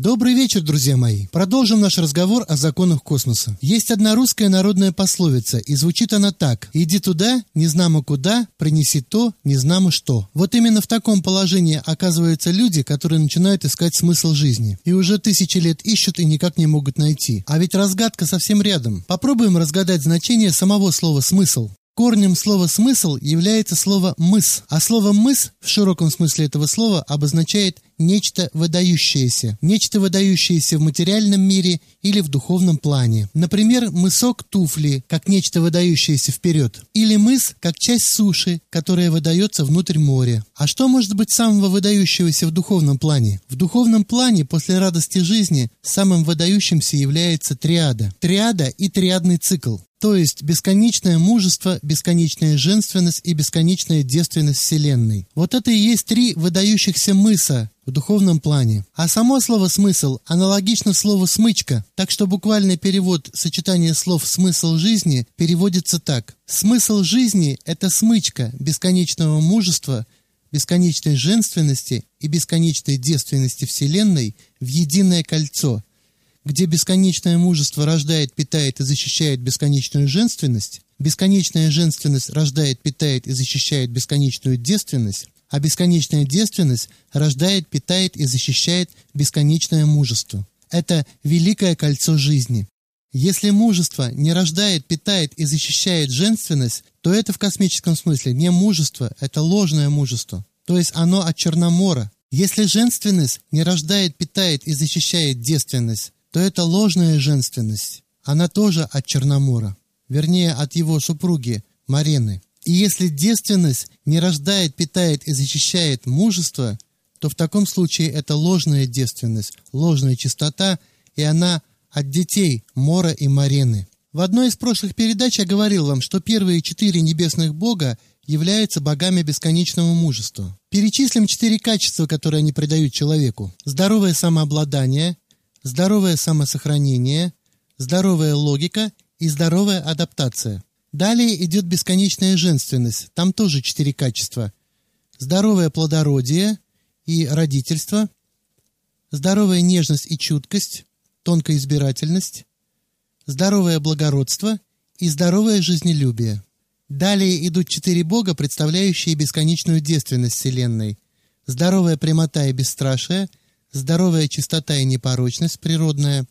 Добрый вечер, друзья мои. Продолжим наш разговор о законах космоса. Есть одна русская народная пословица, и звучит она так. «Иди туда, не знамо куда, принеси то, не знамо что». Вот именно в таком положении оказываются люди, которые начинают искать смысл жизни. И уже тысячи лет ищут и никак не могут найти. А ведь разгадка совсем рядом. Попробуем разгадать значение самого слова «смысл». Корнем слова «смысл» является слово «мыс», а слово «мыс» в широком смысле этого слова обозначает нечто выдающееся, нечто выдающееся в материальном мире или в духовном плане. Например, мысок туфли, как нечто выдающееся вперед, или мыс, как часть суши, которая выдается внутрь моря. А что может быть самого выдающегося в духовном плане? В духовном плане после радости жизни самым выдающимся является триада. Триада и триадный цикл. То есть бесконечное мужество, бесконечная женственность и бесконечная девственность Вселенной. Вот это и есть три выдающихся мыса в духовном плане. А само слово «смысл» аналогично слову «смычка», так что буквальный перевод сочетания слов «смысл жизни» переводится так. Смысл жизни – это смычка бесконечного мужества, бесконечной женственности и бесконечной девственности Вселенной в единое кольцо – где бесконечное мужество рождает, питает и защищает бесконечную женственность, бесконечная женственность рождает, питает и защищает бесконечную девственность, а бесконечная девственность рождает, питает и защищает бесконечное мужество. Это великое кольцо жизни. Если мужество не рождает, питает и защищает женственность, то это в космическом смысле не мужество, это ложное мужество. То есть оно от Черномора. Если женственность не рождает, питает и защищает девственность, то это ложная женственность. Она тоже от Черномора, вернее, от его супруги Марены. И если девственность не рождает, питает и защищает мужество, то в таком случае это ложная девственность, ложная чистота, и она от детей Мора и Марены. В одной из прошлых передач я говорил вам, что первые четыре небесных бога являются богами бесконечного мужества. Перечислим четыре качества, которые они придают человеку. Здоровое самообладание – здоровое самосохранение, здоровая логика и здоровая адаптация. Далее идет бесконечная женственность, там тоже четыре качества. Здоровое плодородие и родительство, здоровая нежность и чуткость, тонкая избирательность, здоровое благородство и здоровое жизнелюбие. Далее идут четыре бога, представляющие бесконечную девственность Вселенной. Здоровая прямота и бесстрашие – здоровая чистота и непорочность природная,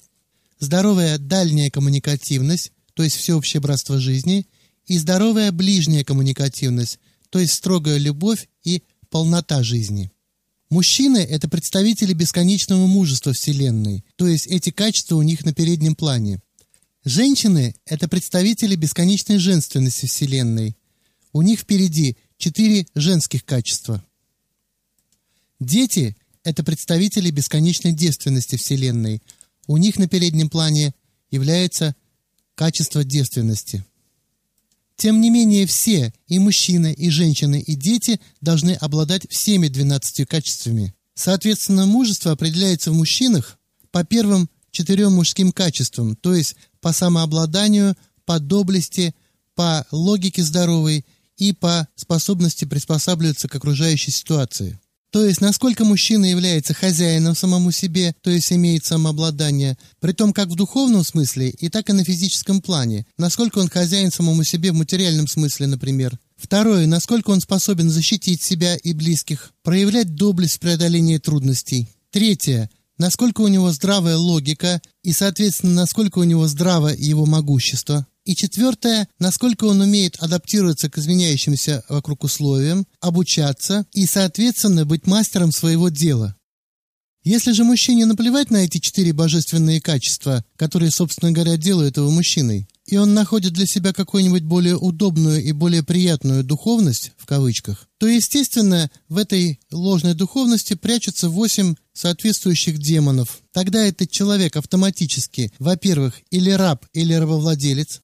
здоровая дальняя коммуникативность, то есть всеобщее братство жизни, и здоровая ближняя коммуникативность, то есть строгая любовь и полнота жизни. Мужчины – это представители бесконечного мужества Вселенной, то есть эти качества у них на переднем плане. Женщины – это представители бесконечной женственности Вселенной. У них впереди четыре женских качества. Дети – это представители бесконечной девственности Вселенной. У них на переднем плане является качество девственности. Тем не менее, все, и мужчины, и женщины, и дети, должны обладать всеми 12 качествами. Соответственно, мужество определяется в мужчинах по первым четырем мужским качествам, то есть по самообладанию, по доблести, по логике здоровой и по способности приспосабливаться к окружающей ситуации. То есть, насколько мужчина является хозяином самому себе, то есть имеет самообладание, при том как в духовном смысле, и так и на физическом плане. Насколько он хозяин самому себе в материальном смысле, например. Второе, насколько он способен защитить себя и близких, проявлять доблесть в преодолении трудностей. Третье, насколько у него здравая логика и, соответственно, насколько у него здраво его могущество. И четвертое, насколько он умеет адаптироваться к изменяющимся вокруг условиям, обучаться и, соответственно, быть мастером своего дела. Если же мужчине наплевать на эти четыре божественные качества, которые, собственно говоря, делают его мужчиной, и он находит для себя какую-нибудь более удобную и более приятную духовность, в кавычках, то, естественно, в этой ложной духовности прячутся восемь соответствующих демонов. Тогда этот человек автоматически, во-первых, или раб, или рабовладелец,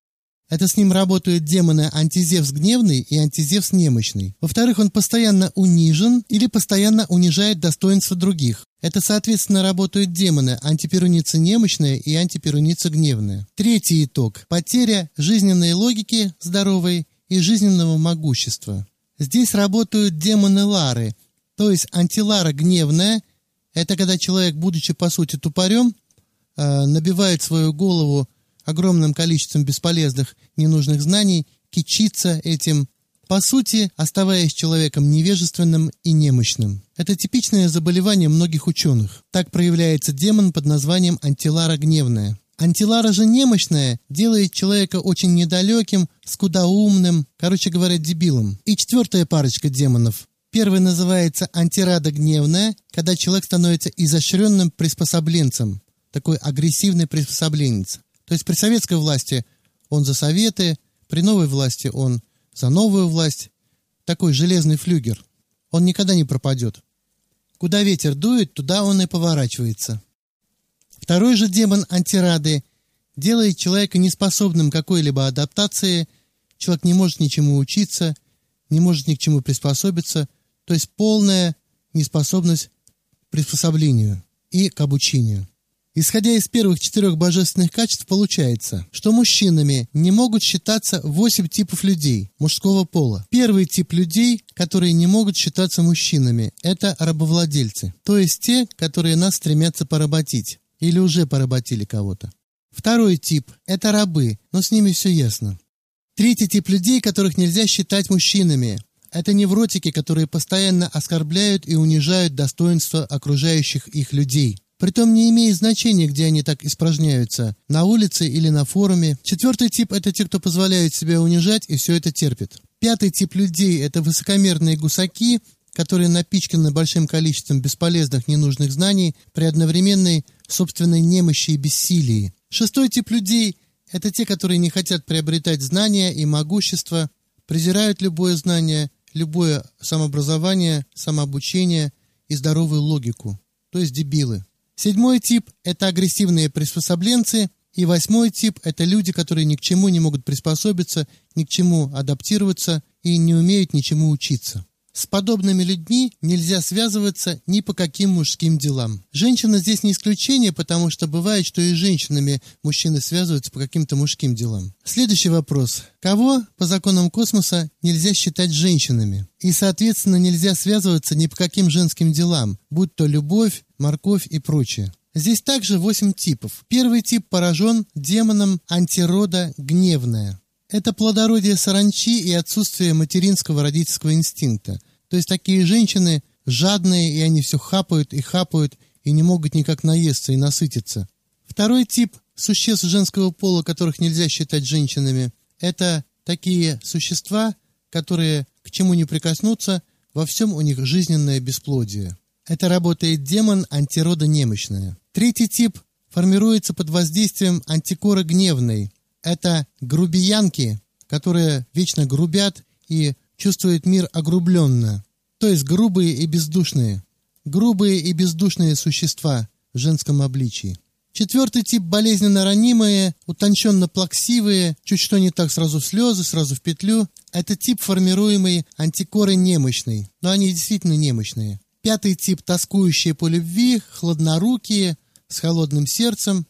это с ним работают демоны антизевс гневный и антизевс немощный. Во-вторых, он постоянно унижен или постоянно унижает достоинство других. Это, соответственно, работают демоны антиперуница немощная и антиперуница гневная. Третий итог – потеря жизненной логики здоровой и жизненного могущества. Здесь работают демоны Лары, то есть антилара гневная, Это когда человек, будучи по сути тупорем, э, набивает свою голову огромным количеством бесполезных, ненужных знаний, кичится этим, по сути, оставаясь человеком невежественным и немощным. Это типичное заболевание многих ученых. Так проявляется демон под названием антилара гневная. Антилара же немощная делает человека очень недалеким, скудоумным, короче говоря, дебилом. И четвертая парочка демонов. Первый называется антирада гневная, когда человек становится изощренным приспособленцем, такой агрессивный приспособленец. То есть при советской власти он за советы, при новой власти он за новую власть. Такой железный флюгер. Он никогда не пропадет. Куда ветер дует, туда он и поворачивается. Второй же демон антирады делает человека неспособным к какой-либо адаптации, человек не может ничему учиться, не может ни к чему приспособиться, то есть полная неспособность к приспособлению и к обучению. Исходя из первых четырех божественных качеств, получается, что мужчинами не могут считаться восемь типов людей мужского пола. Первый тип людей, которые не могут считаться мужчинами, это рабовладельцы, то есть те, которые нас стремятся поработить или уже поработили кого-то. Второй тип – это рабы, но с ними все ясно. Третий тип людей, которых нельзя считать мужчинами, это невротики, которые постоянно оскорбляют и унижают достоинство окружающих их людей. Притом не имеет значения, где они так испражняются, на улице или на форуме. Четвертый тип – это те, кто позволяет себя унижать и все это терпит. Пятый тип людей – это высокомерные гусаки, которые напичканы большим количеством бесполезных ненужных знаний при одновременной собственной немощи и бессилии. Шестой тип людей – это те, которые не хотят приобретать знания и могущество, презирают любое знание, любое самообразование, самообучение и здоровую логику, то есть дебилы. Седьмой тип – это агрессивные приспособленцы, и восьмой тип – это люди, которые ни к чему не могут приспособиться, ни к чему адаптироваться и не умеют ничему учиться. С подобными людьми нельзя связываться ни по каким мужским делам. Женщина здесь не исключение, потому что бывает, что и с женщинами мужчины связываются по каким-то мужским делам. Следующий вопрос. Кого по законам космоса нельзя считать женщинами? И, соответственно, нельзя связываться ни по каким женским делам, будь то любовь, морковь и прочее. Здесь также восемь типов. Первый тип поражен демоном антирода гневная. Это плодородие саранчи и отсутствие материнского родительского инстинкта. То есть такие женщины жадные, и они все хапают и хапают, и не могут никак наесться и насытиться. Второй тип существ женского пола, которых нельзя считать женщинами, это такие существа, которые к чему не прикоснутся, во всем у них жизненное бесплодие. Это работает демон антирода немощная. Третий тип формируется под воздействием антикора гневной, это грубиянки, которые вечно грубят и чувствуют мир огрубленно, то есть грубые и бездушные. Грубые и бездушные существа в женском обличии. Четвертый тип болезненно ранимые, утонченно плаксивые, чуть что не так сразу в слезы, сразу в петлю. Это тип, формируемый антикоры немощный, но они действительно немощные. Пятый тип – тоскующие по любви, хладнорукие, с холодным сердцем,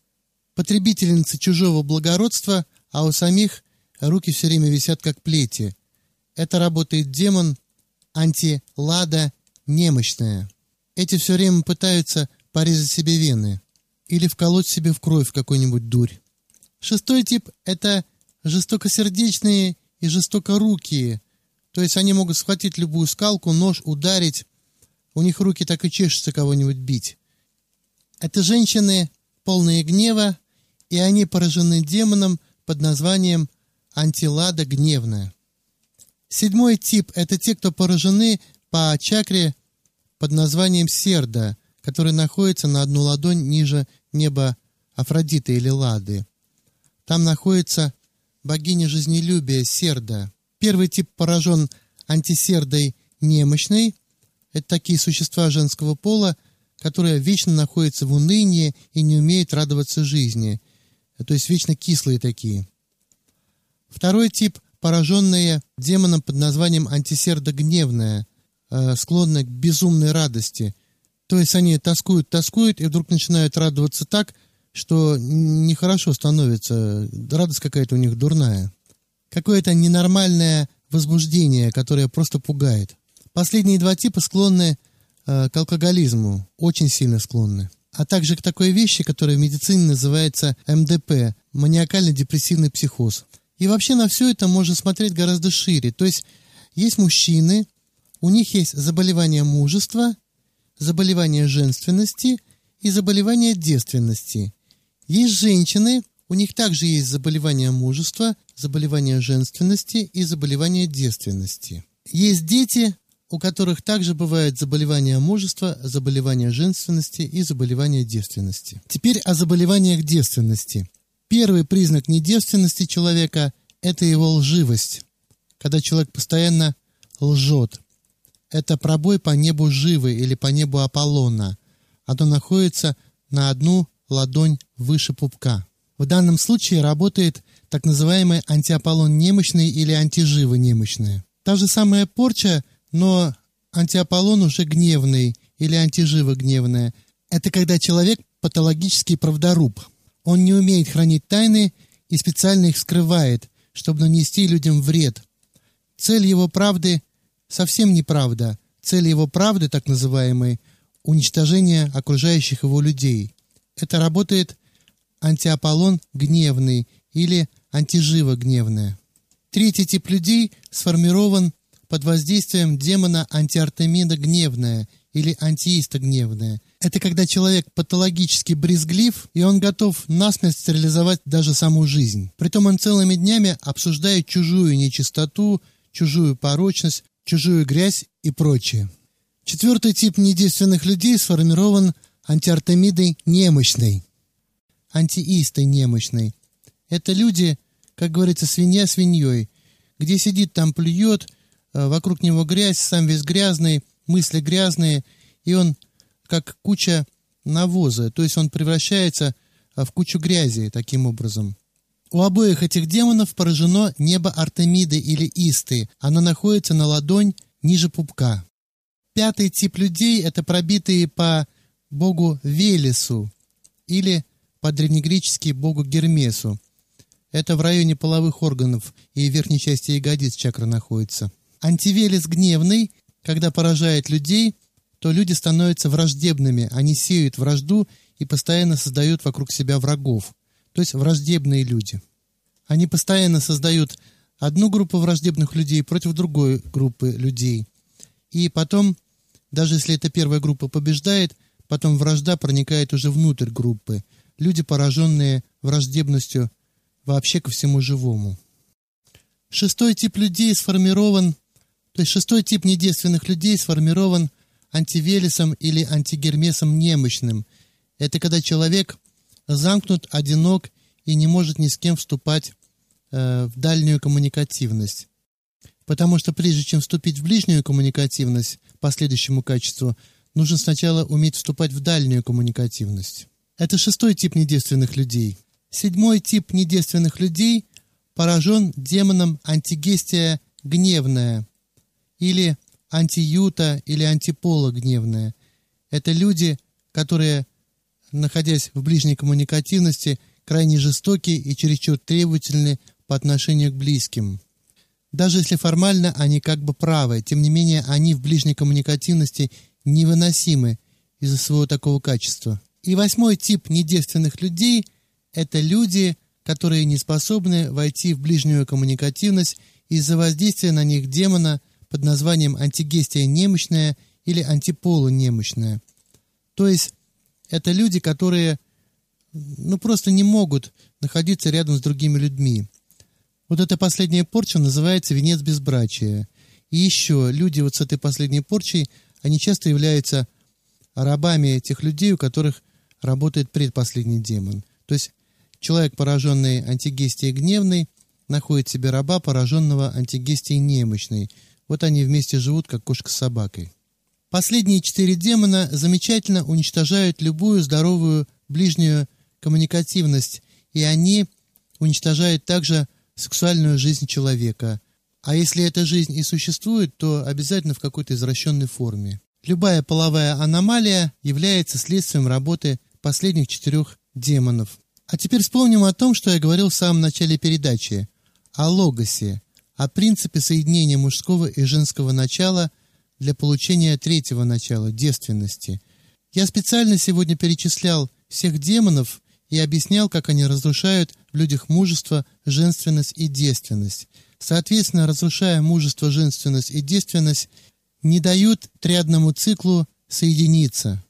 потребительницы чужого благородства, а у самих руки все время висят как плети. Это работает демон антилада немощная. Эти все время пытаются порезать себе вены или вколоть себе в кровь какой-нибудь дурь. Шестой тип – это жестокосердечные и жестокорукие, то есть они могут схватить любую скалку, нож, ударить. У них руки так и чешутся кого-нибудь бить. Это женщины, полные гнева, и они поражены демоном под названием антилада гневная. Седьмой тип – это те, кто поражены по чакре под названием серда, который находится на одну ладонь ниже неба Афродиты или Лады. Там находится богиня жизнелюбия Серда. Первый тип поражен антисердой немощной. Это такие существа женского пола, которые вечно находятся в унынии и не умеют радоваться жизни – то есть вечно кислые такие. Второй тип – пораженные демоном под названием антисерда гневная, э, склонные к безумной радости. То есть они тоскуют, тоскуют, и вдруг начинают радоваться так, что нехорошо становится, радость какая-то у них дурная. Какое-то ненормальное возбуждение, которое просто пугает. Последние два типа склонны э, к алкоголизму очень сильно склонны. А также к такой вещи, которая в медицине называется МДП – маниакально-депрессивный психоз. И вообще на все это можно смотреть гораздо шире. То есть есть мужчины, у них есть заболевание мужества, заболевание женственности и заболевание девственности. Есть женщины, у них также есть заболевание мужества, заболевание женственности и заболевание девственности. Есть дети, у которых также бывают заболевания мужества, заболевания женственности и заболевания девственности. Теперь о заболеваниях девственности. Первый признак недевственности человека – это его лживость, когда человек постоянно лжет. Это пробой по небу Живы или по небу Аполлона. Оно находится на одну ладонь выше пупка. В данном случае работает так называемый антиаполлон немощный или антиживы немощные. Та же самая порча, но антиаполлон уже гневный или антижива гневная. Это когда человек патологический правдоруб. Он не умеет хранить тайны и специально их скрывает, чтобы нанести людям вред. Цель его правды совсем не правда. Цель его правды, так называемой, уничтожение окружающих его людей. Это работает антиаполлон гневный или антижива гневная. Третий тип людей сформирован под воздействием демона антиартемида гневная или антииста гневная. Это когда человек патологически брезглив, и он готов насмерть стерилизовать даже саму жизнь. Притом он целыми днями обсуждает чужую нечистоту, чужую порочность, чужую грязь и прочее. Четвертый тип недейственных людей сформирован антиартемидой немощной, антиистой немощной. Это люди, как говорится, свинья свиньей. Где сидит, там плюет, вокруг него грязь, сам весь грязный, мысли грязные, и он как куча навоза, то есть он превращается э, в кучу грязи таким образом. У обоих этих демонов поражено небо Артемиды или Исты. Оно находится на ладонь ниже пупка. Пятый тип людей – это пробитые по богу Велесу или по-древнегречески богу Гермесу. Это в районе половых органов и верхней части ягодиц чакра находится. Антивелес гневный, когда поражает людей, то люди становятся враждебными, они сеют вражду и постоянно создают вокруг себя врагов то есть враждебные люди. Они постоянно создают одну группу враждебных людей против другой группы людей. И потом, даже если эта первая группа побеждает, потом вражда проникает уже внутрь группы. Люди, пораженные враждебностью вообще ко всему живому. Шестой тип людей сформирован, то есть шестой тип недейственных людей сформирован антивелесом или антигермесом немощным. Это когда человек замкнут, одинок и не может ни с кем вступать э, в дальнюю коммуникативность. Потому что прежде чем вступить в ближнюю коммуникативность по следующему качеству, нужно сначала уметь вступать в дальнюю коммуникативность. Это шестой тип недейственных людей. Седьмой тип недейственных людей поражен демоном антигестия гневная или антиюта или антипола гневная. Это люди, которые находясь в ближней коммуникативности, крайне жестоки и чересчур требовательны по отношению к близким. Даже если формально они как бы правы, тем не менее они в ближней коммуникативности невыносимы из-за своего такого качества. И восьмой тип недевственных людей – это люди, которые не способны войти в ближнюю коммуникативность из-за воздействия на них демона под названием антигестия немощная или антипола немощная. То есть это люди, которые ну, просто не могут находиться рядом с другими людьми. Вот эта последняя порча называется венец безбрачия. И еще люди вот с этой последней порчей, они часто являются рабами тех людей, у которых работает предпоследний демон. То есть человек, пораженный антигестией гневной, находит себе раба, пораженного антигестией немощной. Вот они вместе живут, как кошка с собакой. Последние четыре демона замечательно уничтожают любую здоровую ближнюю коммуникативность, и они уничтожают также сексуальную жизнь человека. А если эта жизнь и существует, то обязательно в какой-то извращенной форме. Любая половая аномалия является следствием работы последних четырех демонов. А теперь вспомним о том, что я говорил в самом начале передачи, о логосе, о принципе соединения мужского и женского начала – для получения третьего начала, девственности. Я специально сегодня перечислял всех демонов и объяснял, как они разрушают в людях мужество, женственность и девственность. Соответственно, разрушая мужество, женственность и девственность, не дают триадному циклу соединиться.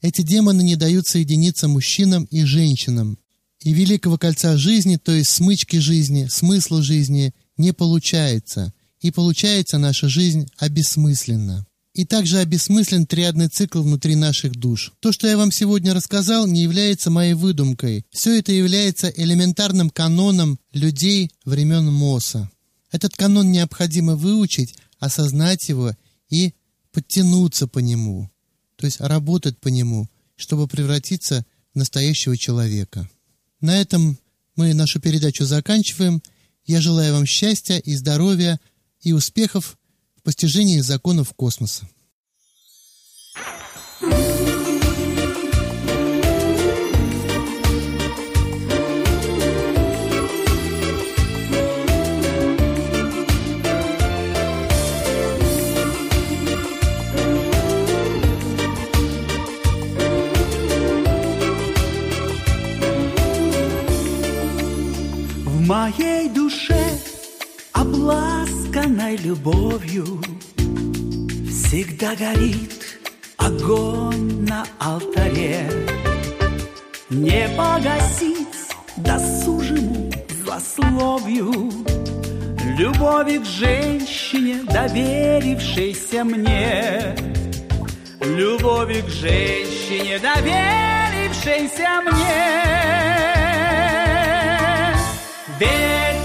Эти демоны не дают соединиться мужчинам и женщинам. И великого кольца жизни, то есть смычки жизни, смысла жизни, не получается. И получается наша жизнь обесмысленна. И также обесмыслен триадный цикл внутри наших душ. То, что я вам сегодня рассказал, не является моей выдумкой. Все это является элементарным каноном людей времен Моса. Этот канон необходимо выучить, осознать его и подтянуться по нему, то есть работать по нему, чтобы превратиться в настоящего человека. На этом мы нашу передачу заканчиваем. Я желаю вам счастья и здоровья и успехов в постижении законов космоса. моей Всегда горит огонь на алтаре. Не погасить досужему злословию Любови к женщине, доверившейся мне. Любови к женщине, доверившейся мне. Ведь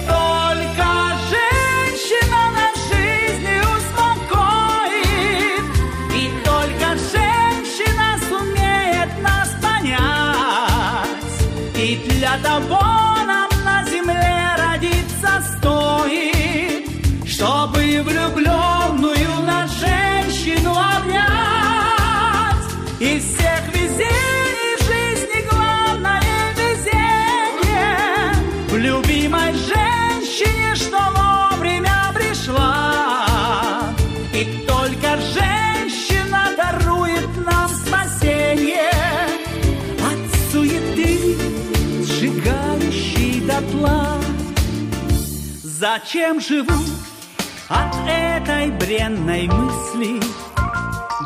Зачем живу от этой бренной мысли?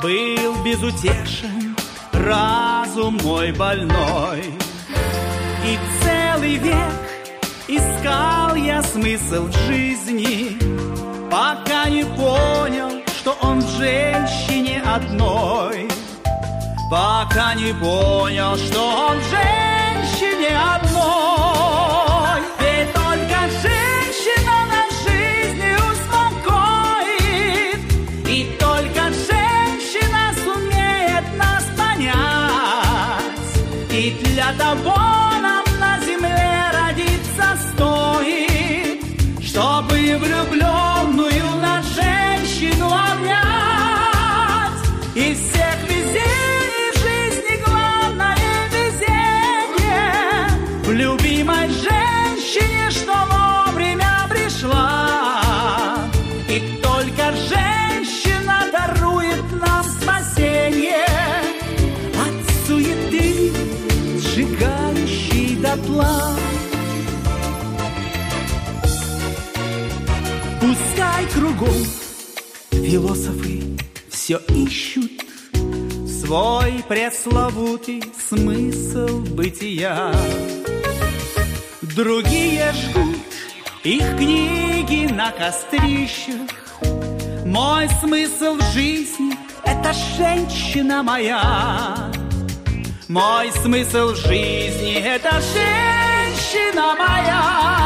Был безутешен разум мой больной. И целый век искал я смысл жизни, пока не понял, что он в женщине одной. Пока не понял, что он в женщине одной. Кругом философы все ищут свой пресловутый смысл бытия. Другие жгут их книги на кострищах. Мой смысл жизни — это женщина моя. Мой смысл жизни — это женщина моя.